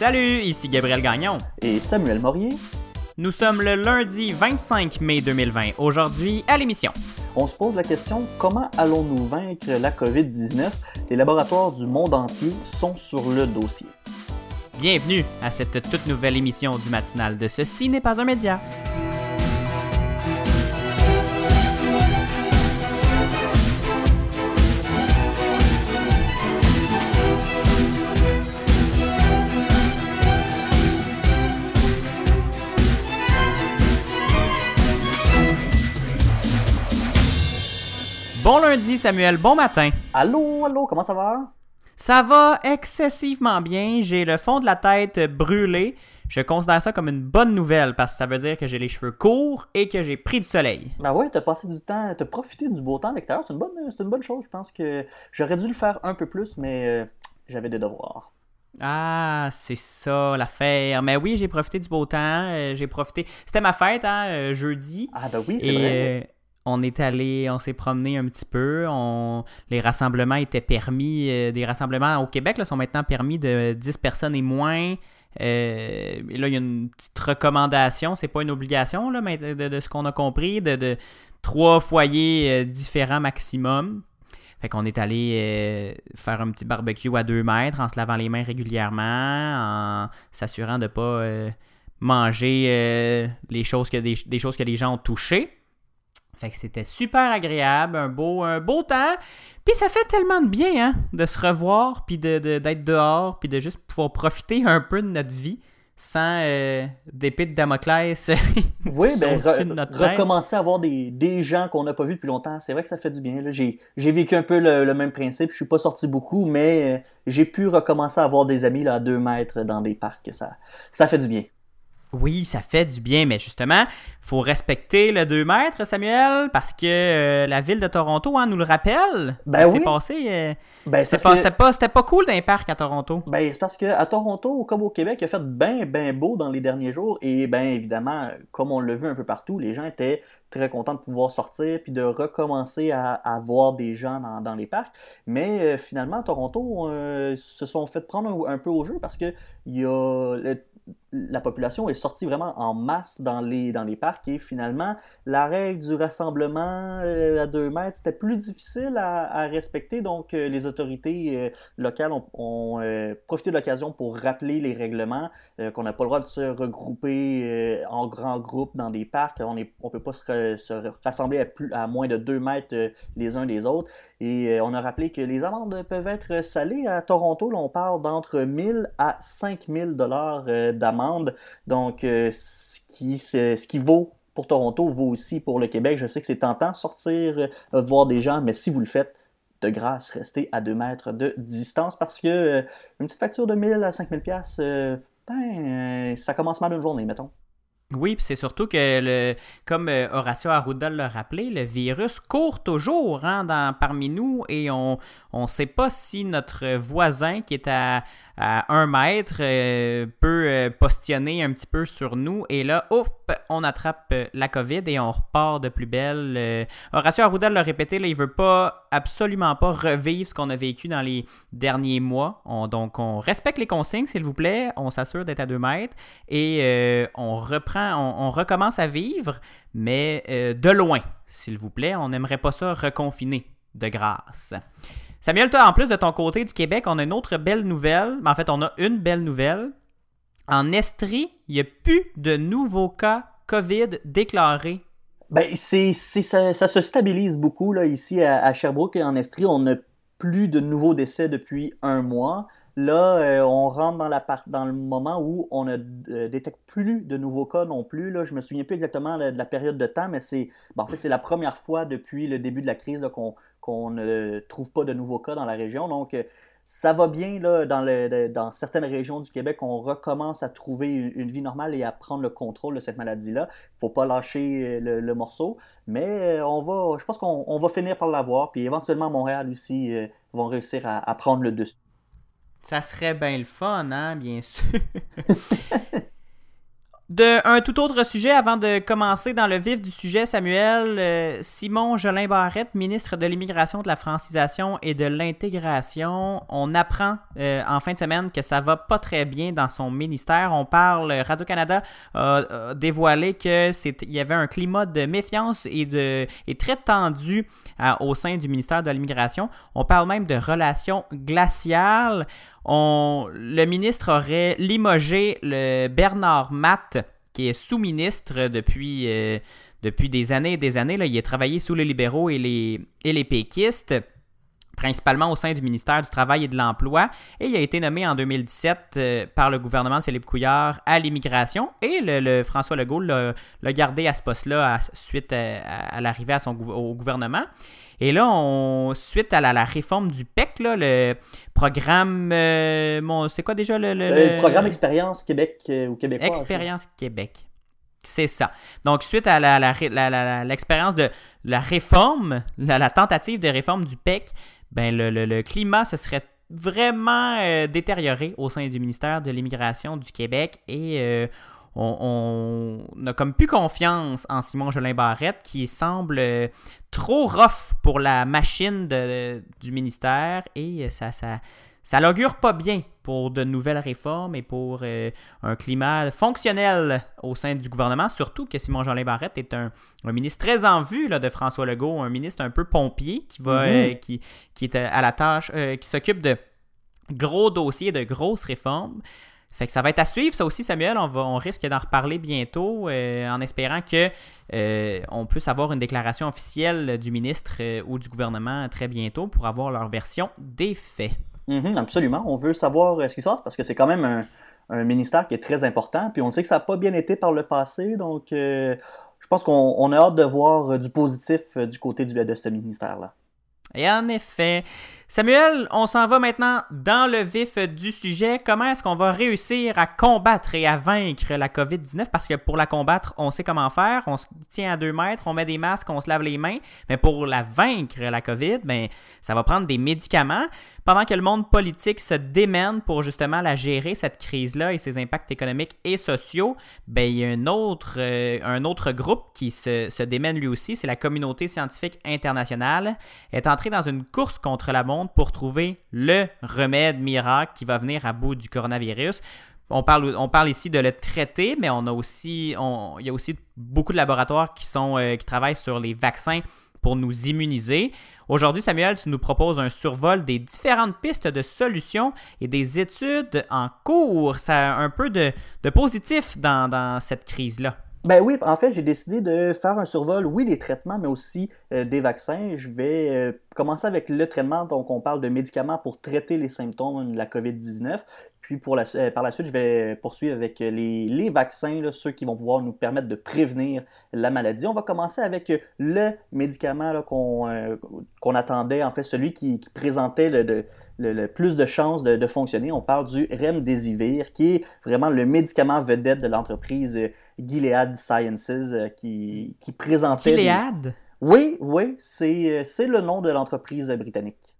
Salut, ici Gabriel Gagnon. Et Samuel Morier. Nous sommes le lundi 25 mai 2020. Aujourd'hui, à l'émission. On se pose la question comment allons-nous vaincre la COVID-19 Les laboratoires du monde entier sont sur le dossier. Bienvenue à cette toute nouvelle émission du matinal de Ceci n'est pas un média. Bon lundi, Samuel. Bon matin. Allô, allô, comment ça va? Ça va excessivement bien. J'ai le fond de la tête brûlé. Je considère ça comme une bonne nouvelle parce que ça veut dire que j'ai les cheveux courts et que j'ai pris du soleil. Ben ouais, t'as passé du temps, t'as profité du beau temps à l'extérieur. C'est une, bonne, c'est une bonne chose. Je pense que j'aurais dû le faire un peu plus, mais euh, j'avais des devoirs. Ah, c'est ça l'affaire. Mais oui, j'ai profité du beau temps. euh, j'ai profité. C'était ma fête, hein, euh, jeudi. Ah ben oui, c'est Et vrai. On est allé, on s'est promené un petit peu. Les rassemblements étaient permis. euh, des rassemblements au Québec sont maintenant permis de 10 personnes et moins. Euh, là, il y a une petite recommandation. C'est pas une obligation, de, ce qu'on a compris, de, trois foyers euh, différents maximum. Fait qu'on est allé faire un petit barbecue à 2 mètres en se lavant les mains régulièrement, en s'assurant de pas euh, manger les choses que, des choses que les gens ont touchées. Fait que c'était super agréable, un beau, un beau temps. Puis ça fait tellement de bien hein, de se revoir, puis de, de- d'être dehors, puis de juste pouvoir profiter un peu de notre vie sans euh, d'épée de Damoclès Oui, ben, re- de notre recommencer à voir des, des gens qu'on n'a pas vus depuis longtemps, c'est vrai que ça fait du bien. là. J'ai, j'ai vécu un peu le, le même principe. Je suis pas sorti beaucoup, mais euh, j'ai pu recommencer à voir des amis là, à deux mètres dans des parcs. Ça, ça fait du bien. Oui, ça fait du bien, mais justement, faut respecter le 2 mètres, Samuel, parce que euh, la ville de Toronto hein, nous le rappelle. Ben C'est oui. passé. euh, Ben, c'est parce pas- que- C'était pas, c'était pas cool d'un parc à Toronto. Ben, c'est parce qu'à Toronto, comme au Québec, il a fait bien, bien beau dans les derniers jours. Et bien évidemment, comme on l'a vu un peu partout, les gens étaient très contents de pouvoir sortir puis de recommencer à, à voir des gens dans, dans les parcs. Mais euh, finalement, Toronto euh, se sont fait prendre un, un peu au jeu parce que il y a, le- la population est sortie vraiment en masse dans les, dans les parcs et finalement, la règle du rassemblement euh, à deux mètres, c'était plus difficile à, respecter. Donc, euh, les autorités euh, locales ont, profité de l'occasion pour rappeler les règlements, qu'on n'a pas le droit de se regrouper en grands groupes dans des parcs. On ne on peut pas se, rassembler à, plus, à moins de 2 mètres les uns des autres. Et on a rappelé que les amendes peuvent être salées. À Toronto, là, on parle d'entre 1000 à 5000 dollars d'amende. Donc, euh, ce, qui, ce qui vaut pour Toronto vaut aussi pour le Québec. Je sais que c'est tentant sortir, euh, voir des gens, mais si vous le faites, de grâce, restez à 2 mètres de distance parce que euh, une petite facture de 1000 à 5000 pièces, ben, ça commence mal une journée, mettons. Oui, puis c'est surtout que, le, comme Horacio Arruda l'a rappelé, le virus court toujours hein, parmi nous et on ne sait pas si notre voisin qui est à, à un mètre euh, peut euh, postionner un petit peu sur nous et là, on attrape euh, la COVID et on repart de plus belle. Euh, Horacio Arruda l'a répété, là, il veut pas, absolument pas revivre ce qu'on a vécu dans les derniers mois. On- donc, on respecte les consignes, s'il vous plaît, on s'assure d'être à deux mètres et on reprend, on, recommence à vivre, mais de loin, s'il vous plaît. On n'aimerait pas ça reconfiner de grâce. Samuel, toi, en plus de ton côté du Québec, on a une autre belle nouvelle. En fait, on a une belle nouvelle. En Estrie, il n'y a plus de nouveaux cas COVID déclarés. Ben, c'est, ça, se stabilise beaucoup là, ici à, Sherbrooke et en Estrie. On n'a plus de nouveaux décès depuis un mois. Là, euh, on rentre dans, la le moment où on ne euh, détecte plus de nouveaux cas non plus. Là. Je me souviens plus exactement de la période de temps, mais c'est en fait, c'est la première fois depuis le début de la crise qu'on, qu'on ne trouve pas de nouveaux cas dans la région. Donc, euh, ça va bien là, dans, le- de- dans certaines régions du Québec. On recommence à trouver une, une vie normale et à prendre le contrôle de cette maladie-là. Il ne faut pas lâcher euh, le, le morceau. Mais euh, on va, je pense qu'on on va finir par l'avoir. Puis éventuellement, Montréal aussi euh, vont réussir à, à prendre le dessus. Ça serait bien le fun, hein, bien sûr. De un tout autre sujet, avant de commencer dans le vif du sujet, Samuel, euh, Simon Jolin Barrette, ministre de l'Immigration, de la Francisation et de l'Intégration, on apprend euh, en fin de semaine que ça va pas très bien dans son ministère. On parle, Radio-Canada a dévoilé qu'il y avait un climat de méfiance et, de, et très tendu au sein du ministère de l'Immigration. On parle même de relations glaciales le ministre aurait limogé le Bernard Matt, qui est sous-ministre depuis, euh, depuis des années et des années. Là. Il a travaillé sous les libéraux et les, et les péquistes principalement au sein du ministère du Travail et de l'Emploi, et il a été nommé en 2017 euh, par le gouvernement de Philippe Couillard à l'immigration, et le, François Legault l'a gardé à ce poste-là suite à, l'arrivée au gouvernement. Et là, on, suite à la, réforme du PEC, le programme. Euh, c'est quoi déjà le. Le, programme Expérience Québec euh, ou Québécois. Expérience Québec. C'est ça. Donc, suite à l'expérience de la réforme, la, tentative de réforme du PEC, ben le, climat se serait vraiment euh, détérioré au sein du ministère de l'Immigration du Québec et on, n'a comme plus confiance en Simon Jolin Barrette qui semble euh, trop rough pour la machine du ministère et euh, ça, ça, ça l'augure pas bien pour de nouvelles réformes et pour euh, un climat fonctionnel au sein du gouvernement, surtout que Simon Jolin Barrette est un, ministre très en vue là, de François Legault, un ministre un peu pompier qui va mm-hmm. qui, qui, est à la tâche, qui s'occupe de gros dossiers, de grosses réformes. Fait que ça va être à suivre, ça aussi, Samuel. On, va, on risque d'en reparler bientôt euh, en espérant que euh, on puisse avoir une déclaration officielle du ministre euh, ou du gouvernement très bientôt pour avoir leur version des faits. Mm-hmm, absolument. On veut savoir ce qui se passe parce que c'est quand même un, ministère qui est très important. Puis on sait que ça n'a pas bien été par le passé. Donc je pense qu'on a hâte de voir du positif du côté du, de ce ministère-là. Et en effet, Samuel, on s'en va maintenant dans le vif du sujet. Comment est-ce qu'on va réussir à combattre et à vaincre la COVID-19? Parce que pour la combattre, on sait comment faire. On se tient à deux mètres, on met des masques, on se lave les mains. Mais pour la vaincre, la COVID, ben, ça va prendre des médicaments. Pendant que le monde politique se démène pour justement la gérer, cette crise-là et ses impacts économiques et sociaux, ben, il y a un autre, euh, un autre groupe qui se, se démène lui aussi. C'est la communauté scientifique internationale. est entrée dans une course contre la montre pour trouver le remède miracle qui va venir à bout du coronavirus. On parle, on parle ici de le traiter, mais on a aussi, il y a aussi beaucoup de laboratoires qui, sont, euh, qui travaillent sur les vaccins pour nous immuniser. Aujourd'hui, Samuel, tu nous proposes un survol des différentes pistes de solutions et des études en cours. Ça a un peu de, positif dans cette crise-là. Ben oui, en fait, j'ai décidé de faire un survol, oui, des traitements, mais aussi euh, des vaccins. Je vais euh, commencer avec le traitement, donc on parle de médicaments pour traiter les symptômes de la COVID-19. Puis pour la, euh, par la suite, je vais poursuivre avec les, vaccins, ceux qui vont pouvoir nous permettre de prévenir la maladie. On va commencer avec le médicament qu'on attendait, en fait, celui qui, présentait le, plus de chances de, fonctionner. On parle du Remdesivir, qui est vraiment le médicament vedette de l'entreprise Gilead Sciences qui, qui présentait... Gilead? Oui, oui, c'est le nom de l'entreprise britannique.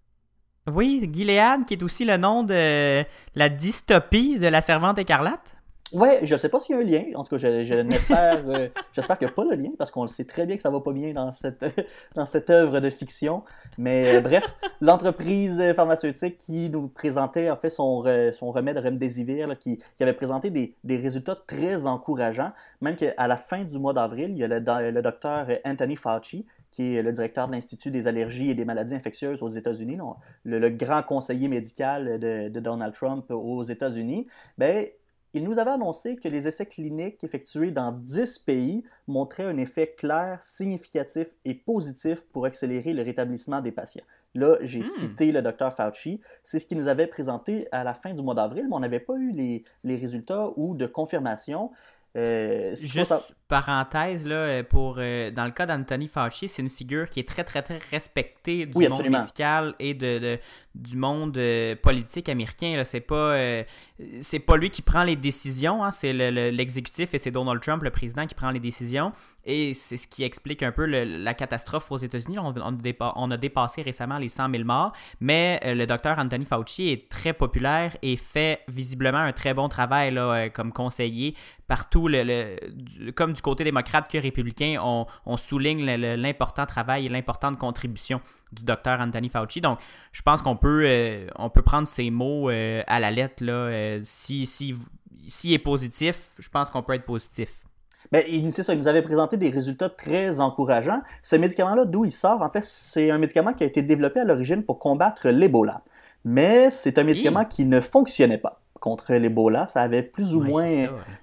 Oui, Gilead, qui est aussi le nom de la dystopie de la servante écarlate? Ouais, je sais pas s'il y a un lien. En tout cas, je, je euh, j'espère qu'il n'y a pas de lien parce qu'on le sait très bien que ça va pas bien dans cette, dans cette œuvre de fiction. Mais euh, bref, l'entreprise pharmaceutique qui nous présentait en fait son, son remède Remdesivir, qui, qui, avait présenté des, des, résultats très encourageants. Même qu'à la fin du mois d'avril, il y a le, le docteur Anthony Fauci qui est le directeur de l'Institut des allergies et des maladies infectieuses aux États-Unis, le, le, grand conseiller médical de, de Donald Trump aux États-Unis, ben, il nous avait annoncé que les essais cliniques effectués dans 10 pays montraient un effet clair, significatif et positif pour accélérer le rétablissement des patients. Là, j'ai hmm. cité le docteur Fauci. C'est ce qu'il nous avait présenté à la fin du mois d'avril, mais on n'avait pas eu les, les, résultats ou de confirmation. Euh, Juste parenthèse, là, pour, euh, dans le cas d'Anthony Fauci, c'est une figure qui est très, très, très respectée du monde médical et de, du monde euh, politique américain. C'est pas, c'est pas lui qui prend les décisions, hein, c'est l'exécutif et c'est Donald Trump, le président, qui prend les décisions. Et c'est ce qui explique un peu la catastrophe aux États-Unis. On, a dépassé récemment les 100 000 morts, mais euh, le docteur Anthony Fauci est très populaire et fait visiblement un très bon travail euh, comme conseiller partout, comme du côté démocrate que républicain, on, souligne l'important travail et l'importante contribution du docteur Anthony Fauci. Donc, je pense qu'on peut, euh, on peut prendre ces mots à la lettre. Là, si, si, s'il est positif, je pense qu'on peut être positif. Ben, il, ça, il nous avait présenté des résultats très encourageants. Ce médicament-là, d'où il sort, en fait, c'est un médicament qui a été développé à l'origine pour combattre l'Ebola. Mais c'est un médicament qui ne fonctionnait pas contre l'Ebola. Ça avait plus ou moins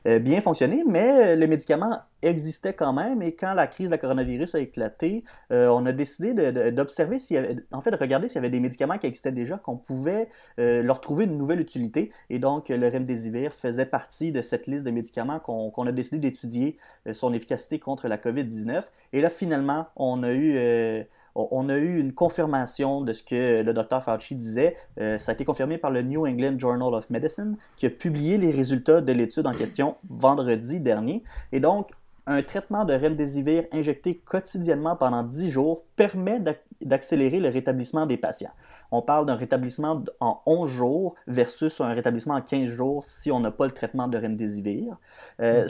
euh, bien fonctionné, mais le médicament existait quand même. Et quand la crise de coronavirus a éclaté, euh, on a décidé d'observer en fait, de regarder s'il y avait des médicaments qui existaient déjà, qu'on pouvait leur trouver une nouvelle utilité. Et donc, le remdesivir faisait partie de cette liste de médicaments qu'on a décidé d'étudier son efficacité contre la COVID-19. Et là, finalement, on a eu on a eu une confirmation de ce que le docteur Fauci disait. Euh, ça a été confirmé par le New England Journal of Medicine, qui a publié les résultats de l'étude en question vendredi dernier. Et donc, un traitement de remdesivir injecté quotidiennement pendant 10 jours permet d'accélérer le rétablissement des patients. On parle d'un rétablissement en 11 jours versus un rétablissement en 15 jours si on n'a pas le traitement de remdesivir. Euh,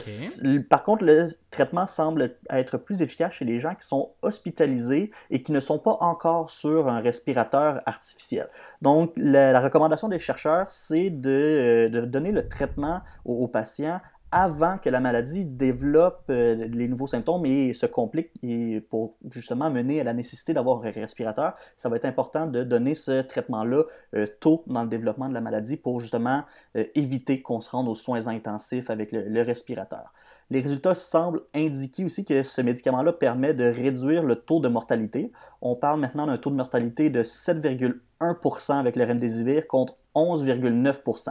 par contre, le traitement semble être plus efficace chez les gens qui sont hospitalisés et qui ne sont pas encore sur un respirateur artificiel. Donc, la, recommandation des chercheurs, c'est de, euh, donner le traitement aux patients avant que la maladie développe euh, les nouveaux symptômes et se complique et pour justement mener à la nécessité d'avoir un respirateur, ça va être important de donner ce traitement-là euh, tôt dans le développement de la maladie pour justement euh, éviter qu'on se rende aux soins intensifs avec le, respirateur. Les résultats semblent indiquer aussi que ce médicament-là permet de réduire le taux de mortalité. On parle maintenant d'un taux de mortalité de 7,1% avec le remdesivir contre 11,9%.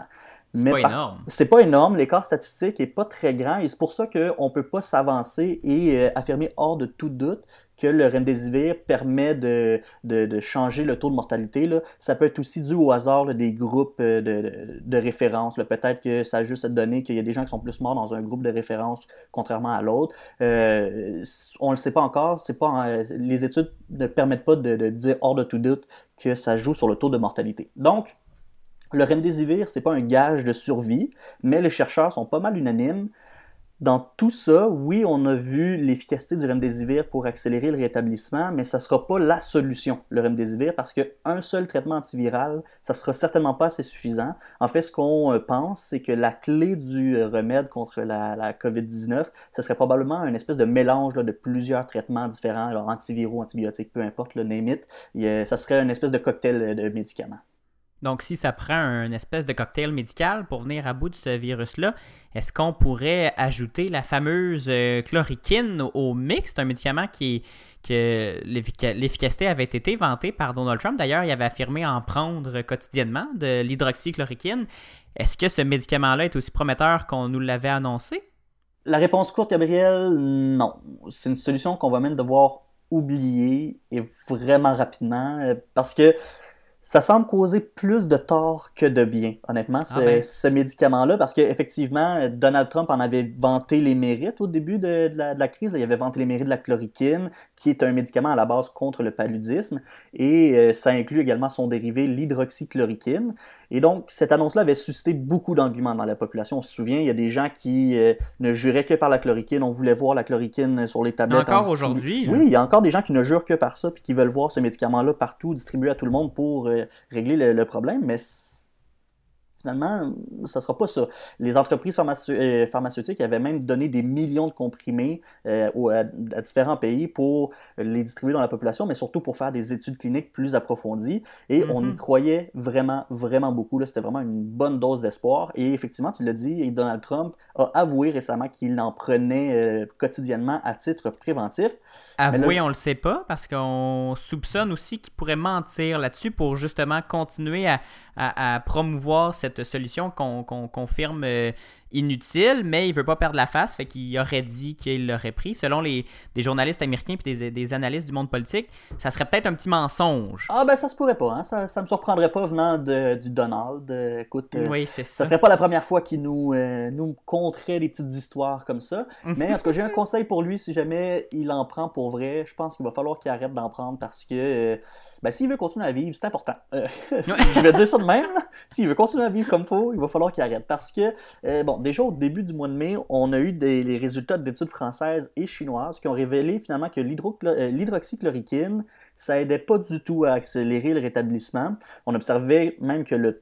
C'est pas énorme. C'est pas énorme, l'écart statistique est pas très grand et c'est pour ça qu'on ne peut pas s'avancer et euh, affirmer hors de tout doute que le remdesivir permet de, de, changer le taux de mortalité. Là. Ça peut être aussi dû au hasard des groupes euh, de, de référence. Peut-être que ça a juste donné qu'il y a des gens qui sont plus morts dans un groupe de référence contrairement à l'autre. Euh, on ne le sait pas encore. C'est pas, les études ne permettent pas de, dire hors de tout doute que ça joue sur le taux de mortalité. Donc, le remdesivir, c'est pas un gage de survie, mais les chercheurs sont pas mal unanimes. Dans tout ça, oui, on a vu l'efficacité du remdesivir pour accélérer le rétablissement, mais ça sera pas la solution, le remdesivir, parce qu'un seul traitement antiviral, ça ne sera certainement pas assez suffisant. En fait, ce qu'on euh, pense, c'est que la clé du euh, remède contre la, COVID-19, ce serait probablement une espèce de mélange de plusieurs traitements différents, alors antiviraux, antibiotiques, peu importe, le name it. ça serait une espèce de cocktail de médicaments. Donc, si ça prend un espèce de cocktail médical pour venir à bout de ce virus-là, est-ce qu'on pourrait ajouter la fameuse euh, chloroquine au mix? C'est un médicament qui que l'efficacité avait été vantée par Donald Trump. D'ailleurs, il avait affirmé en prendre quotidiennement de l'hydroxychloroquine. Est-ce que ce médicament-là est aussi prometteur qu'on nous l'avait annoncé? La réponse courte, Gabriel, non. C'est une solution qu'on va même devoir oublier et vraiment rapidement euh, parce que ça semble causer plus de tort que de bien, honnêtement, ah ben. ce, médicament-là, parce qu'effectivement, Donald Trump en avait vanté les mérites au début de, la, crise. Il avait vanté les mérites de la chloroquine, qui est un médicament à la base contre le paludisme, et euh, ça inclut également son dérivé, l'hydroxychloroquine. Et donc, cette annonce-là avait suscité beaucoup d'arguments dans la population. On se souvient, il y a des gens qui euh, ne juraient que par la chloroquine. On voulait voir la chloroquine sur les tablettes. Encore aujourd'hui. Oui, il y a encore des gens qui ne jurent que par ça, puis qui veulent voir ce médicament-là partout, distribué à tout le monde pour euh, régler le, problème. Mais finalement, ce ne sera pas ça. Les entreprises euh, pharmaceutiques avaient même donné des millions de comprimés euh, à, différents pays pour les distribuer dans la population, mais surtout pour faire des études cliniques plus approfondies. Et on y mm-hmm. croyait vraiment, vraiment beaucoup. C'était vraiment une bonne dose d'espoir. Et effectivement, tu l'as dit, Donald Trump a avoué récemment qu'il en prenait euh, quotidiennement à titre préventif. Avoué, on on le sait pas, parce qu'on soupçonne aussi qu'il pourrait mentir là-dessus pour justement continuer à, à promouvoir cette cette solution qu'on confirme euh, inutile, mais il veut pas perdre la face, fait qu'il aurait dit qu'il l'aurait pris. Selon les, des journalistes américains et des, des, analystes du monde politique, ça serait peut-être un petit mensonge. Ah ben ça se pourrait pas, hein? ça, ça me surprendrait pas venant de, du Donald. écoute, euh, oui, c'est ça. Ça serait pas la première fois qu'il nous, euh, nous conterait des petites histoires comme ça. mais en tout cas, j'ai un conseil pour lui si jamais il en prend pour vrai. Je pense qu'il va falloir qu'il arrête d'en prendre parce que ben, s'il veut continuer à vivre, c'est important. Euh, je vais dire ça de même. S'il veut continuer à vivre comme il faut, il va falloir qu'il arrête. Parce que, euh, bon, déjà au début du mois de mai, on a eu des, les résultats d'études françaises et chinoises qui ont révélé finalement que euh, l'hydroxychloroquine, ça aidait pas du tout à accélérer le rétablissement. On observait même que le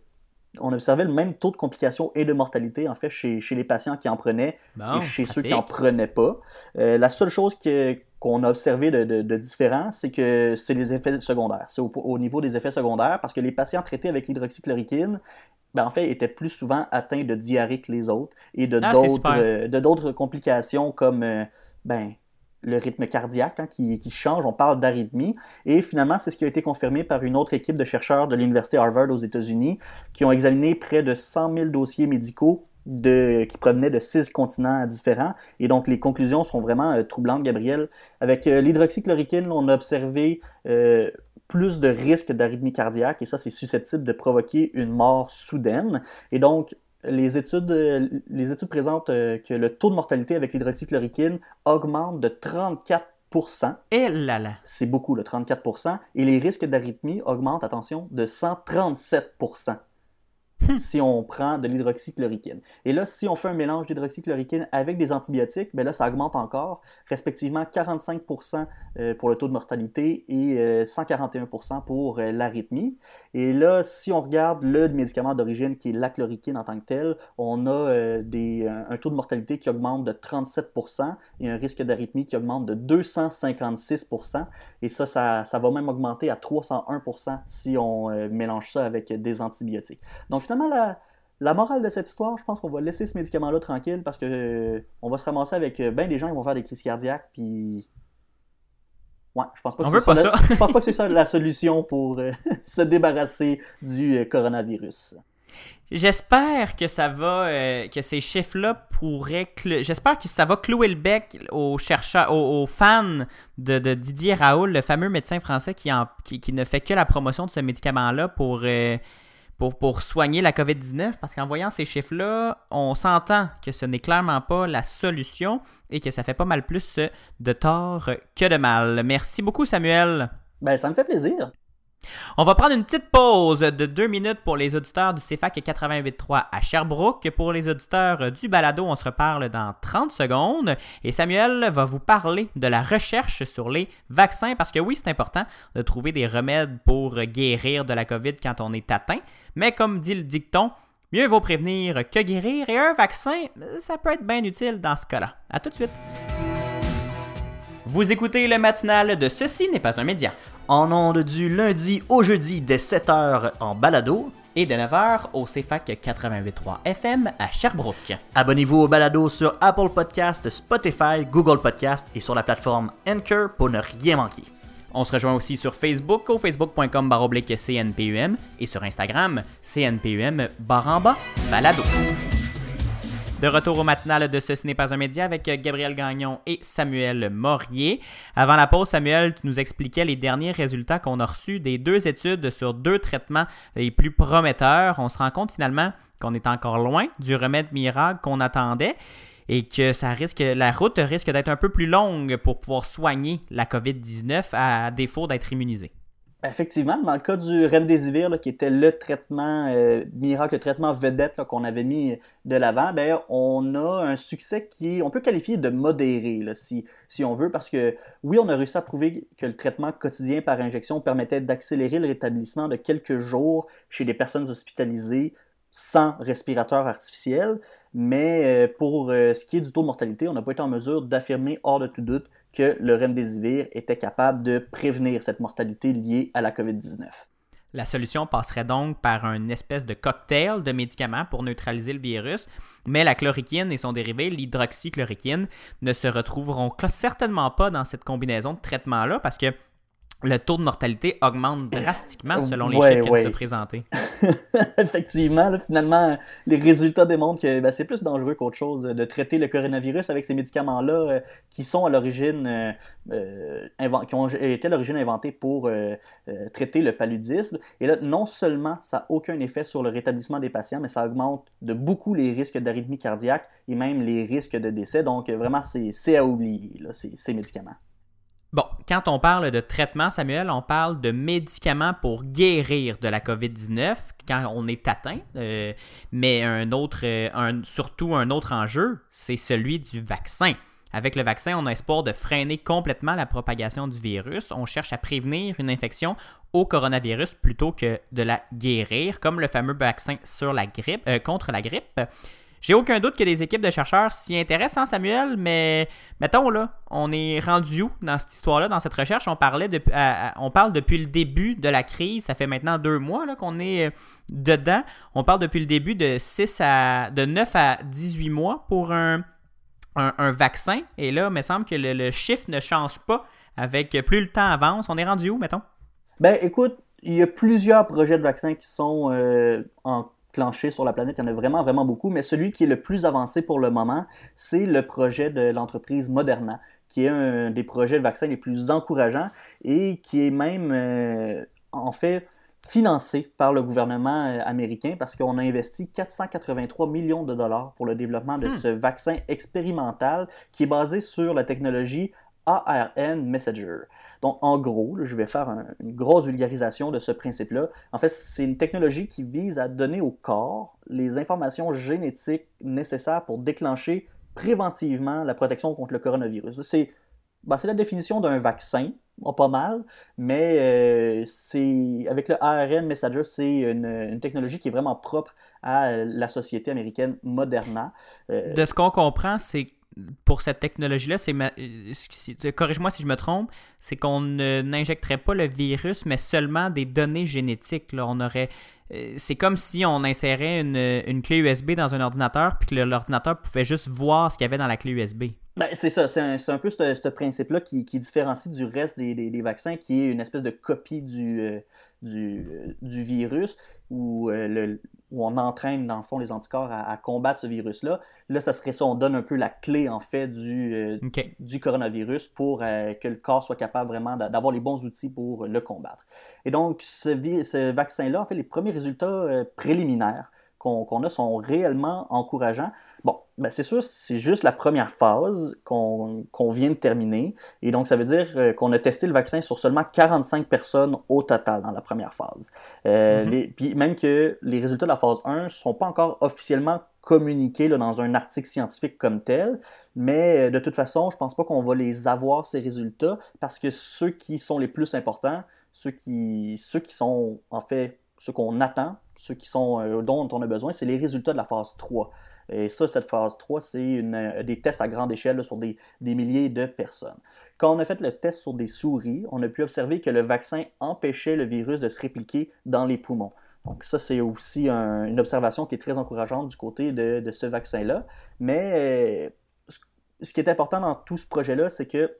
on observait le même taux de complications et de mortalité, en fait, chez, chez les patients qui en prenaient et chez ceux qui n'en prenaient pas. la seule chose que, qu'on a observé de, différent, c'est que c'est les effets secondaires. C'est au, niveau des effets secondaires, parce que les patients traités avec l'hydroxychloroquine, ben, en fait, étaient plus souvent atteints de diarrhée que les autres et de ah, euh, d'autres complications comme euh, ben, le rythme cardiaque hein, qui, change. On parle d'arythmie. Et finalement, c'est ce qui a été confirmé par une autre équipe de chercheurs de l'Université Harvard aux États-Unis qui ont examiné près de 100 000 dossiers médicaux qui provenaient de six continents différents. Et donc, les conclusions sont vraiment euh, troublantes, Gabriel. Avec euh, l'hydroxychloroquine, on a observé euh, plus de risques d'arythmie cardiaque, et ça, c'est susceptible de provoquer une mort soudaine. Et donc, les études, les études présentent que le taux de mortalité avec l'hydroxychloroquine augmente de 34 et là là. C'est beaucoup, le 34% Et les risques d'arythmie augmentent, attention, de 137 si on prend de l'hydroxychloroquine. Et là, si on fait un mélange d'hydroxychloroquine avec des antibiotiques, ben là, ça augmente encore, respectivement 45% euh, pour le taux de mortalité et 141% euh, pour euh, l'arythmie. Et là, si on regarde le médicament d'origine qui est la chloroquine en tant que tel, on a des, un taux de mortalité qui augmente de 37% et un risque d'arythmie qui augmente de 256% Et ça, ça, ça, va même augmenter à 301% si on mélange ça avec des antibiotiques. Donc finalement, la, la morale de cette histoire, je pense qu'on va laisser ce médicament-là tranquille parce que euh, on va se ramasser avec euh, bien des gens qui vont faire des crises cardiaques, puis ouais, je pense pas que c'est ça, je pense pas que c'est ça la solution pour euh, se débarrasser du coronavirus. J'espère que ça va, que ces chiffres-là pourraient, j'espère que ça va clouer le bec aux chercheurs, aux, fans de, Didier Raoul, le fameux médecin français qui, qui, ne fait que la promotion de ce médicament-là pour pour, pour soigner la COVID-19 parce qu'en voyant ces chiffres-là, on s'entend que ce n'est clairement pas la solution et que ça fait pas mal plus de tort que de mal. Merci beaucoup, Samuel. Ben, ça me fait plaisir. On va prendre une petite pause de deux minutes pour les auditeurs du CFAC 88.3 à Sherbrooke. Pour les auditeurs du balado, on se reparle dans 30 secondes. Et Samuel va vous parler de la recherche sur les vaccins parce que oui, c'est important de trouver des remèdes pour guérir de la COVID quand on est atteint. Mais comme dit le dicton, mieux vaut prévenir que guérir et un vaccin, ça peut être bien utile dans ce cas-là. À tout de suite. Vous écoutez le matinal de Ceci n'est pas un média en ondes du lundi au jeudi dès 7h en balado et dès 9h au CFAC 88.3 FM à Sherbrooke. Abonnez-vous au balado sur Apple Podcast, Spotify, Google Podcast et sur la plateforme Anchor pour ne rien manquer. On se rejoint aussi sur Facebook au facebook.com CNPUM et sur Instagram CNPUM baramba balado. De retour au matinal de Ce n'est pas un média avec Gabriel Gagnon et Samuel Morier. Avant la pause, Samuel, tu nous expliquais les derniers résultats qu'on a reçus des deux études sur deux traitements les plus prometteurs. On se rend compte finalement qu'on est encore loin du remède miracle qu'on attendait et que ça risque, la route risque d'être un peu plus longue pour pouvoir soigner la COVID-19 à défaut d'être immunisé. Effectivement, dans le cas du Remdesivir, là, qui était le traitement euh, miracle, le traitement vedette qu'on avait mis de l'avant, ben, on a un succès qui, on peut qualifier de modéré, si, on veut, parce que oui, on a réussi à prouver que le traitement quotidien par injection permettait d'accélérer le rétablissement de quelques jours chez des personnes hospitalisées sans respirateur artificiel, mais euh, pour euh, ce qui est du taux de mortalité, on n'a pas été en mesure d'affirmer hors de tout doute que le remdesivir était capable de prévenir cette mortalité liée à la COVID-19. La solution passerait donc par une espèce de cocktail de médicaments pour neutraliser le virus, mais la chloroquine et son dérivé, l'hydroxychloroquine, ne se retrouveront certainement pas dans cette combinaison de traitements-là parce que le taux de mortalité augmente drastiquement selon les chiffres qui nous ont présentés. Effectivement, finalement, les résultats démontrent que ben, c'est plus dangereux qu'autre chose de traiter le coronavirus avec ces médicaments-là euh, qui sont à l'origine, euh, euh, qui ont été à l'origine inventés pour traiter le paludisme. Et là, non seulement ça n'a aucun effet sur le rétablissement des patients, mais ça augmente de beaucoup les risques d'arythmie cardiaque et même les risques de décès. Donc, vraiment, c'est à oublier, là, ces médicaments. Bon, quand on parle de traitement, Samuel, on parle de médicaments pour guérir de la COVID-19 quand on est atteint. Euh, mais un autre, euh, surtout un autre enjeu, c'est celui du vaccin. Avec le vaccin, on a espoir de freiner complètement la propagation du virus. On cherche à prévenir une infection au coronavirus plutôt que de la guérir, comme le fameux vaccin sur la grippe, euh, contre la grippe. J'ai aucun doute que des équipes de chercheurs s'y intéressent, hein, Samuel, mais mettons là, on est rendu où dans cette histoire-là, dans cette recherche? On, parlait de, on parle depuis le début de la crise, ça fait maintenant deux mois qu'on est euh, dedans. On parle depuis le début de 6 à de 9 à 18 mois pour un, vaccin. Et là, il me semble que le, chiffre ne change pas avec plus le temps avance. On est rendu où, mettons? Ben écoute, il y a plusieurs projets de vaccins qui sont euh, en sur la planète. Il y en a vraiment, vraiment beaucoup. Mais celui qui est le plus avancé pour le moment, c'est le projet de l'entreprise Moderna, qui est un des projets de vaccins les plus encourageants et qui est même, euh, en fait, financé par le gouvernement euh, américain parce qu'on a investi 483 millions de dollars pour le développement de hmm. ce vaccin expérimental qui est basé sur la technologie ARN Messenger. En gros, je vais faire une grosse vulgarisation de ce principe-là. En fait, c'est une technologie qui vise à donner au corps les informations génétiques nécessaires pour déclencher préventivement la protection contre le coronavirus. C'est ben, la définition d'un vaccin, pas mal, mais euh, avec le ARN Messenger, c'est une, technologie qui est vraiment propre à la société américaine Moderna. Euh, de ce qu'on comprend, c'est pour cette technologie-là, c'est euh, corrige-moi si je me trompe, c'est qu'on n'injecterait pas le virus, mais seulement des données génétiques. On aurait, euh, c'est comme si on insérait une, clé USB dans un ordinateur, puis que l'ordinateur pouvait juste voir ce qu'il y avait dans la clé USB. Ben, c'est ça, c'est un, peu ce, principe-là qui, différencie du reste des, vaccins, qui est une espèce de copie du, euh, du, du, virus, où le, où on entraîne, dans le fond, les anticorps à, combattre ce virus-là. Là, ça serait ça, on donne un peu la clé, en fait, du, euh, du coronavirus pour euh, que le corps soit capable vraiment d'avoir les bons outils pour le combattre. Et donc, ce, ce vaccin-là, en fait, les premiers résultats euh, préliminaires qu'on a sont réellement encourageants. Bon, ben c'est sûr, c'est juste la première phase qu'on vient de terminer. Et donc, ça veut dire euh, qu'on a testé le vaccin sur seulement 45 personnes au total dans la première phase. Euh, mm-hmm. puis même que les résultats de la phase 1 ne sont pas encore officiellement communiqués dans un article scientifique comme tel. Mais euh, de toute façon, je ne pense pas qu'on va les avoir, ces résultats, parce que ceux qui sont les plus importants, ceux qui, ceux qui sont en fait ceux qu'on attend, ceux qui sont, dont on a besoin, c'est les résultats de la phase 3. Et ça, cette phase 3, c'est euh, des tests à grande échelle sur des, milliers de personnes. Quand on a fait le test sur des souris, on a pu observer que le vaccin empêchait le virus de se répliquer dans les poumons. Donc ça, c'est aussi une observation qui est très encourageante du côté de, ce vaccin-là. Mais euh, ce qui est important dans tout ce projet-là, c'est que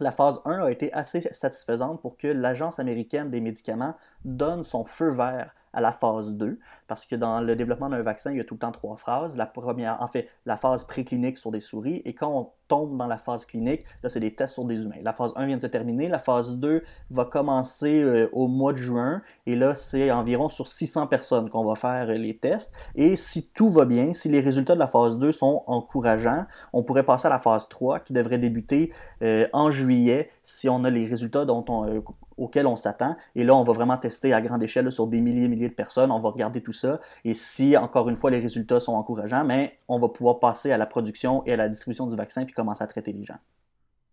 la phase 1 a été assez satisfaisante pour que l'Agence américaine des médicaments donne son feu vert à la phase 2, parce que dans le développement d'un vaccin, il y a tout le temps trois phases. La première, en fait, la phase préclinique sur des souris, et quand on tombe dans la phase clinique, là, c'est des tests sur des humains. La phase 1 vient de se terminer, la phase 2 va commencer euh, au mois de juin, et là, c'est environ sur 600 personnes qu'on va faire euh, les tests. Et si tout va bien, si les résultats de la phase 2 sont encourageants, on pourrait passer à la phase 3 qui devrait débuter euh, en juillet si on a les résultats dont on, auxquels on s'attend. Et là, on va vraiment tester à grande échelle sur des milliers et milliers de personnes. On va regarder tout ça. Et si, encore une fois, les résultats sont encourageants, mais on va pouvoir passer à la production et à la distribution du vaccin puis commencer à traiter les gens.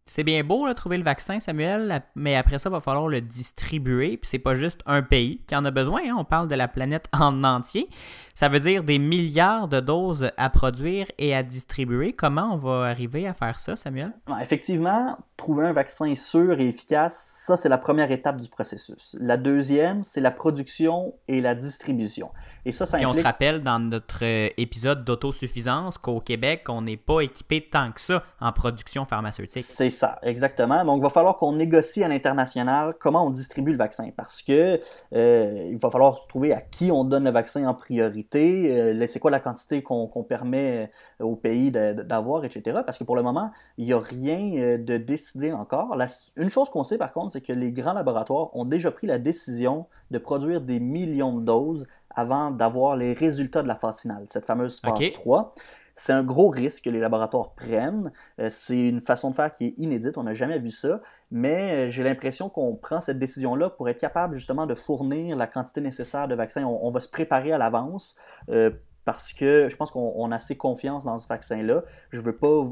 C'est bien beau de trouver le vaccin, Samuel, mais après ça, il va falloir le distribuer. Puis c'est pas juste un pays qui en a besoin. Hein. On parle de la planète en entier. Ça veut dire des milliards de doses à produire et à distribuer. Comment on va arriver à faire ça, Samuel? Effectivement, trouver un vaccin sûr et efficace, ça c'est la première étape du processus. La deuxième, c'est la production et la distribution. Et ça, ça Puis on se rappelle dans notre euh, épisode d'autosuffisance qu'au Québec, on n'est pas équipé tant que ça en production pharmaceutique. C'est ça, exactement. Donc, il va falloir qu'on négocie à l'international comment on distribue le vaccin parce que euh, il va falloir trouver à qui on donne le vaccin en priorité, euh, c'est quoi la quantité qu'on permet au pays d'avoir, etc. Parce que pour le moment, il n'y a rien de décidé encore. une chose qu'on sait par contre, c'est que les grands laboratoires ont déjà pris la décision de produire des millions de doses avant d'avoir les résultats de la phase finale, cette fameuse phase 3. C'est un gros risque que les laboratoires prennent. Euh, c'est une façon de faire qui est inédite, on n'a jamais vu ça, mais euh, j'ai l'impression qu'on prend cette décision-là pour être capable justement de fournir la quantité nécessaire de vaccins. On, va se préparer à l'avance. Euh, parce que je pense qu'on a assez confiance dans ce vaccin-là. Je ne veux pas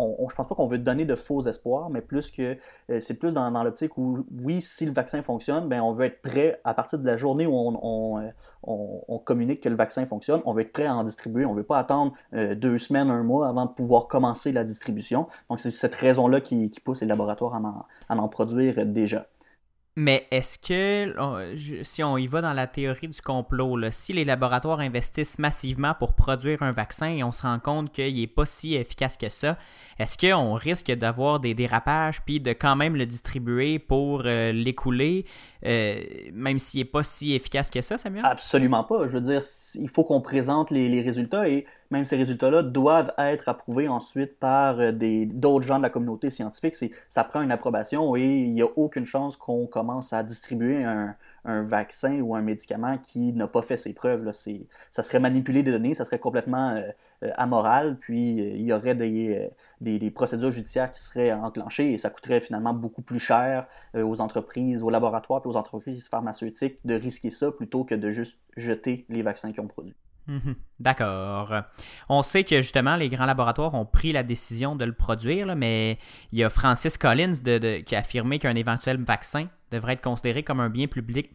on, je pense pas qu'on veut donner de faux espoirs, mais plus que euh, c'est plus dans, l'optique où, oui, si le vaccin fonctionne, ben, on veut être prêt à partir de la journée où on, euh, communique que le vaccin fonctionne, on veut être prêt à en distribuer. On ne veut pas attendre euh, deux semaines, un mois avant de pouvoir commencer la distribution. Donc, c'est cette raison-là qui, pousse les laboratoires à en produire déjà. Mais est-ce que, si on y va dans la théorie du complot, si les laboratoires investissent massivement pour produire un vaccin et on se rend compte qu'il n'est pas si efficace que ça, est-ce qu'on risque d'avoir des dérapages puis de quand même le distribuer pour euh, l'écouler, euh, même s'il n'est pas si efficace que ça, Samuel? Absolument pas. Je veux dire, il faut qu'on présente les résultats et même ces résultats-là doivent être approuvés ensuite par euh, d'autres gens de la communauté scientifique. Ça prend une approbation et il n'y a aucune chance qu'on commence à distribuer un, vaccin ou un médicament qui n'a pas fait ses preuves. Ça serait manipuler des données, ça serait complètement euh, euh, amoral, puis il y aurait des, des, procédures judiciaires qui seraient enclenchées et ça coûterait finalement beaucoup plus cher aux entreprises, aux laboratoires et aux entreprises pharmaceutiques de risquer ça plutôt que de juste jeter les vaccins qu'ils ont produits. Mhm. D'accord. On sait que justement les grands laboratoires ont pris la décision de le produire, mais il y a Francis Collins qui a affirmé qu'un éventuel vaccin devrait être considéré comme un bien public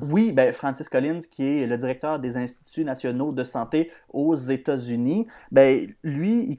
Oui, ben Francis Collins, qui est le directeur des Instituts nationaux de santé aux États-Unis, ben lui,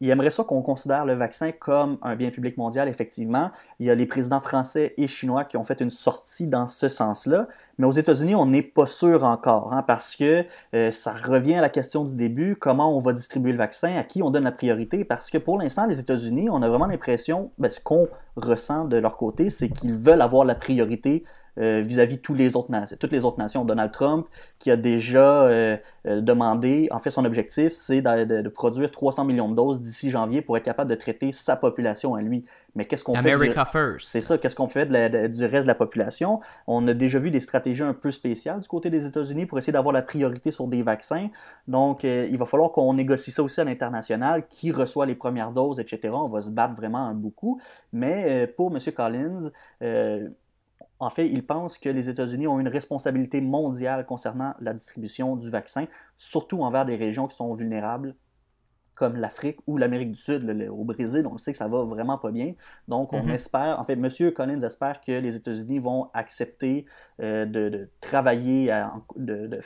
il, aimerait ça qu'on considère le vaccin comme un bien public mondial, effectivement. Il y a les présidents français et chinois qui ont fait une sortie dans ce sens-là. Mais aux États-Unis, on n'est pas sûr encore, hein, parce que euh, ça revient à la question du début, comment on va distribuer le vaccin, à qui on donne la priorité, parce que pour l'instant, les États-Unis, on a vraiment l'impression, ben, ce qu'on ressent de leur côté, c'est qu'ils veulent avoir la priorité vis-à-vis de toutes les autres nations. Toutes les autres nations. Donald Trump, qui a déjà euh, euh, demandé, en fait, son objectif, c'est de, produire 300 millions de doses d'ici janvier pour être capable de traiter sa population à lui. Mais qu'est-ce qu'on fait C'est ça. Qu'est-ce qu'on fait du reste de la population? On a déjà vu des stratégies un peu spéciales du côté des États-Unis pour essayer d'avoir la priorité sur des vaccins. Donc, il va falloir qu'on négocie ça aussi à l'international. Qui reçoit les premières doses, etc. On va se battre vraiment beaucoup. Mais pour M. Collins, en fait, il pense que les États-Unis ont une responsabilité mondiale concernant la distribution du vaccin, surtout envers des régions qui sont vulnérables, comme l'Afrique ou l'Amérique du Sud. au Brésil, on sait que ça va vraiment pas bien. Donc, on mhm. espère, en fait, M. Collins espère que les États-Unis vont accepter euh, de, travailler de,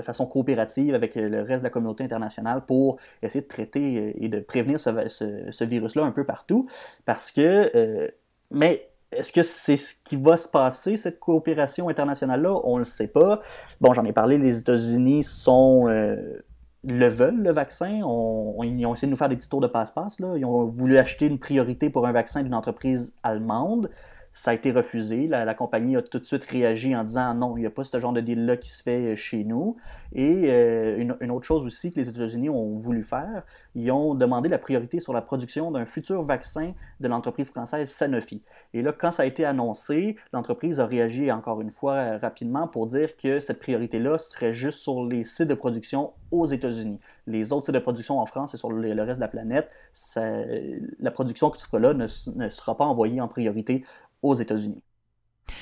façon coopérative avec le reste de la communauté internationale pour essayer de traiter et de prévenir ce, virus-là un peu partout. Parce que, euh, mais est-ce que c'est ce qui va se passer, cette coopération internationale-là? On ne le sait pas. Bon, j'en ai parlé, les États-Unis sont euh, le veulent, le vaccin. ils ont essayé de nous faire des petits tours de passe-passe. Ils ont voulu acheter une priorité pour un vaccin d'une entreprise allemande ça a été refusé. La, compagnie a tout de suite réagi en disant non, il n'y a pas ce genre de deal-là qui se fait euh, chez nous. Et euh, une, autre chose aussi que les États-Unis ont voulu faire, ils ont demandé la priorité sur la production d'un futur vaccin de l'entreprise française Sanofi. Et là, quand ça a été annoncé, l'entreprise a réagi encore une fois euh, rapidement pour dire que cette priorité-là serait juste sur les sites de production aux États-Unis. Les autres sites de production en France et sur le, reste de la planète, la production qui sera là ne, ne sera pas envoyée en priorité aux États-Unis.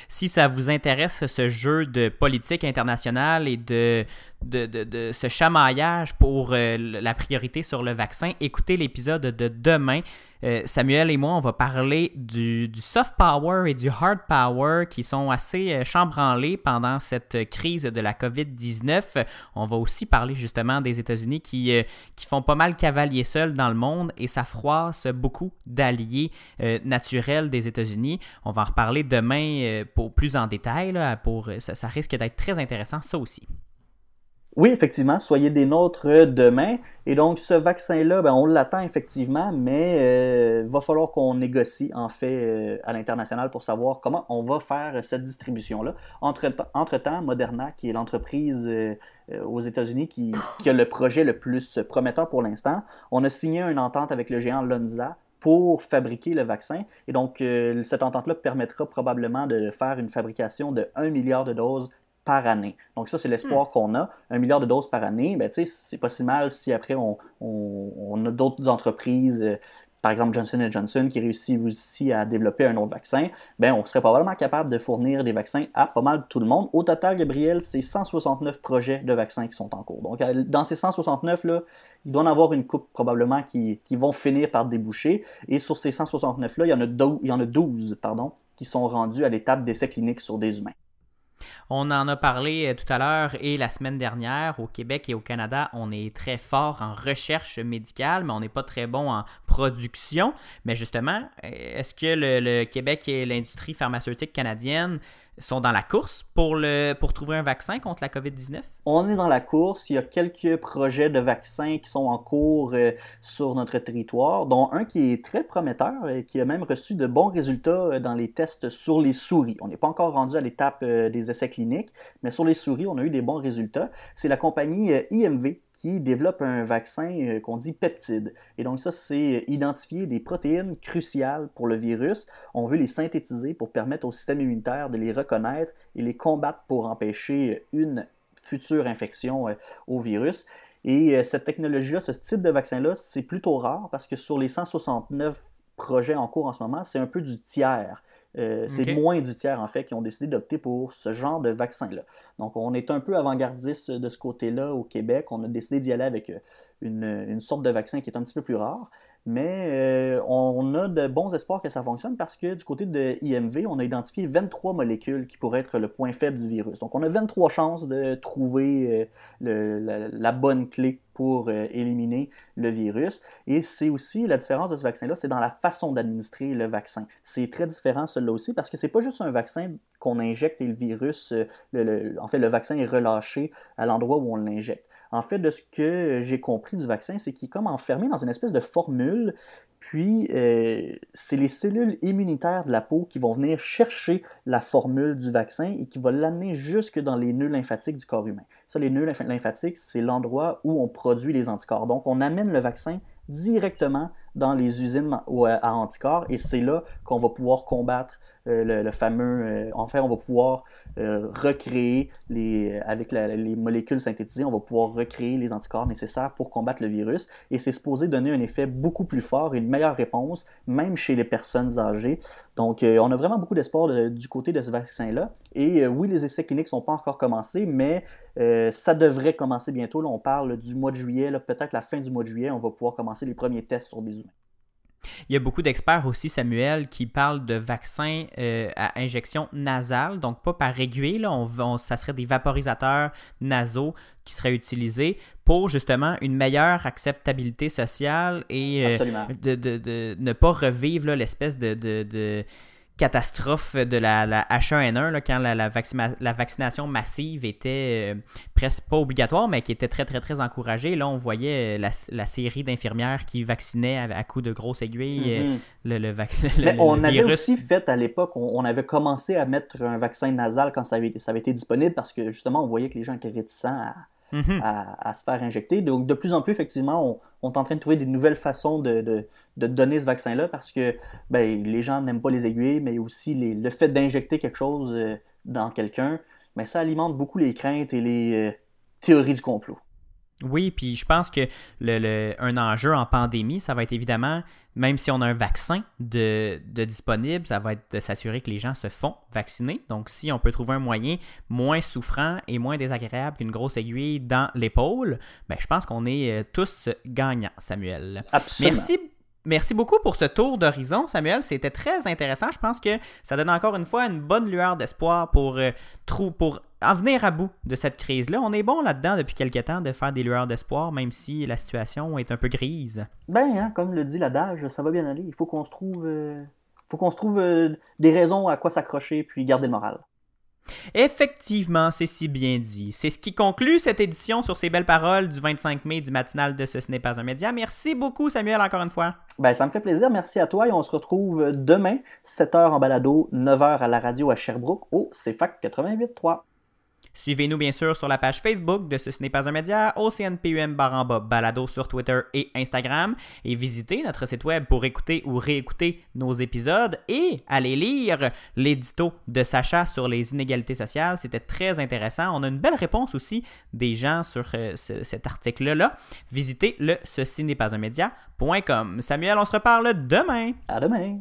Si ça vous intéresse ce jeu de politique internationale et de, de, de, ce chamaillage pour euh, la priorité sur le vaccin, écoutez l'épisode de demain euh, Samuel et moi, on va parler du, soft power et du hard power qui sont assez euh, chambranlés pendant cette crise de la COVID-19. On va aussi parler justement des États-Unis qui, euh, font pas mal cavalier seul dans le monde et ça froisse beaucoup d'alliés naturels des États-Unis. On va en reparler demain pour plus en détail. pour, ça risque d'être très intéressant, ça aussi. Oui, effectivement, soyez des nôtres demain. Et donc, ce vaccin-là, ben, on l'attend effectivement, mais il va falloir qu'on négocie, en fait, à l'international pour savoir comment on va faire cette distribution-là. Entre-temps, Moderna, qui est l'entreprise aux États-Unis qui, a le projet le plus prometteur pour l'instant, on a signé une entente avec le géant Lonza pour fabriquer le vaccin. Et donc, euh, cette entente-là permettra probablement de faire une fabrication de 1 milliard de doses par année. Donc ça, c'est l'espoir hmm. qu'on a. Un milliard de doses par année, ben, c'est pas si mal si après on, on a d'autres entreprises euh, par exemple Johnson Johnson, qui réussit aussi à développer un autre vaccin, ben, on serait probablement capable de fournir des vaccins à pas mal tout le monde. Au total, Gabriel, c'est 169 projets de vaccins qui sont en cours. Donc, dans ces 169, là, il doit en avoir une coupe probablement qui, vont finir par déboucher. Et sur ces 169-là, il y en a, il y en a 12 pardon, qui sont rendus à l'étape d'essai clinique sur des humains. On en a parlé euh, tout à l'heure et la semaine dernière. Au Québec et au Canada, on est très fort en recherche médicale, mais on n'est pas très bon en production. Mais justement, euh, est-ce que le Québec et l'industrie pharmaceutique canadienne sont dans la course pour, trouver un vaccin contre la COVID-19? On est dans la course. Il y a quelques projets de vaccins qui sont en cours euh, sur notre territoire, dont un qui est très prometteur et qui a même reçu de bons résultats euh, dans les tests sur les souris. On n'est pas encore rendu à l'étape euh, des essais cliniques, mais sur les souris, on a eu des bons résultats. C'est la compagnie IMV qui développe un vaccin euh, qu'on dit peptide. Et donc ça, c'est identifier des protéines cruciales pour le virus. On veut les synthétiser pour permettre au système immunitaire de les reconnaître et les combattre pour empêcher une future infection euh, au virus. Et euh, cette technologie-là, ce type de vaccin-là, c'est plutôt rare parce que sur les 169 projets en cours en ce moment, c'est un peu du tiers. Euh, c'est moins du tiers, en fait, qui ont décidé d'opter pour ce genre de vaccin-là. Donc, on est un peu avant-gardiste de ce côté-là au Québec. On a décidé d'y aller avec euh, une, une, sorte de vaccin qui est un petit peu plus rare. Mais euh, on a de bons espoirs que ça fonctionne parce que du côté de IMV, on a identifié 23 molécules qui pourraient être le point faible du virus. Donc on a 23 chances de trouver la, bonne clé pour euh, éliminer le virus. Et c'est aussi la différence de ce vaccin-là, c'est dans la façon d'administrer le vaccin. C'est très différent celui-là aussi parce que c'est pas juste un vaccin qu'on injecte et le virus, en fait le vaccin est relâché à l'endroit où on l'injecte. En fait, de ce que j'ai compris du vaccin, c'est qu'il est comme enfermé dans une espèce de formule, puis euh, c'est les cellules immunitaires de la peau qui vont venir chercher la formule du vaccin et qui vont l'amener jusque dans les nœuds lymphatiques du corps humain. Ça, les nœuds lymphatiques, c'est l'endroit où on produit les anticorps. Donc, on amène le vaccin directement dans les usines à anticorps et c'est là qu'on va pouvoir combattre euh, le, fameux. Euh, en fait, on va pouvoir euh, recréer, les, avec les molécules synthétisées, on va pouvoir recréer les anticorps nécessaires pour combattre le virus. Et c'est supposé donner un effet beaucoup plus fort et une meilleure réponse, même chez les personnes âgées. Donc, on a vraiment beaucoup d'espoir du côté de ce vaccin-là. Et oui, les essais cliniques ne sont pas encore commencés, mais ça devrait commencer bientôt. On parle du mois de juillet, peut-être la fin du mois de juillet, on va pouvoir commencer les premiers tests sur des humains. Il y a beaucoup d'experts aussi, Samuel, qui parlent de vaccins euh, à injection nasale, donc pas par aiguille. Là, on, ça serait des vaporisateurs nasaux qui seraient utilisés pour justement une meilleure acceptabilité sociale et euh, de, ne pas revivre l'espèce de catastrophe de la, H1N1 quand la, la, vaccination massive était euh, presque pas obligatoire, mais qui était très, très, très encouragée. Là, on voyait euh, la, série d'infirmières qui vaccinaient à, coups de grosses aiguilles euh, mm-hmm. le, vaccin. on avait aussi fait à l'époque, on, avait commencé à mettre un vaccin nasal quand ça avait, ça avait été disponible parce que justement, on voyait que les gens étaient réticents à Mhm. à, se faire injecter. Donc, de plus en plus, effectivement, on, est en train de trouver des nouvelles façons de, donner ce vaccin-là parce que ben, les gens n'aiment pas les aiguilles, mais aussi le fait d'injecter quelque chose euh, dans quelqu'un, mais ça alimente beaucoup les craintes et les euh, théories du complot. Oui, puis je pense que le, un enjeu en pandémie, ça va être évidemment, même si on a un vaccin de, disponible, ça va être de s'assurer que les gens se font vacciner. Donc, si on peut trouver un moyen moins souffrant et moins désagréable qu'une grosse aiguille dans l'épaule, ben, je pense qu'on est euh, tous gagnants, Samuel. Absolument. Merci Merci beaucoup pour ce tour d'horizon, Samuel. C'était très intéressant. Je pense que ça donne encore une fois une bonne lueur d'espoir pour, euh, pour en venir à bout de cette crise-là. On est bon là-dedans depuis quelques temps de faire des lueurs d'espoir, même si la situation est un peu grise. Ben, hein, comme le dit l'adage, ça va bien aller. Il faut qu'on se trouve, euh, faut qu'on se trouve euh, des raisons à quoi s'accrocher puis garder le moral. Effectivement, c'est si bien dit. C'est ce qui conclut cette édition sur ces belles paroles du 25 mai du matinal de Ce, ce n'est pas un média. Merci beaucoup, Samuel, encore une fois. Ben, ça me fait plaisir. Merci à toi et on se retrouve demain, 7h en balado, 9h à la radio à Sherbrooke au CFAC 88.3. Suivez-nous bien sûr sur la page Facebook de Ce, n'est pas un média, OCNPUM baramba balado sur Twitter et Instagram, et visitez notre site web pour écouter ou réécouter nos épisodes et allez lire l'édito de Sacha sur les inégalités sociales. C'était très intéressant. On a une belle réponse aussi des gens sur euh, cet article-là. Visitez le ceci n'est pas un média.com. Samuel, on se reparle demain. À demain.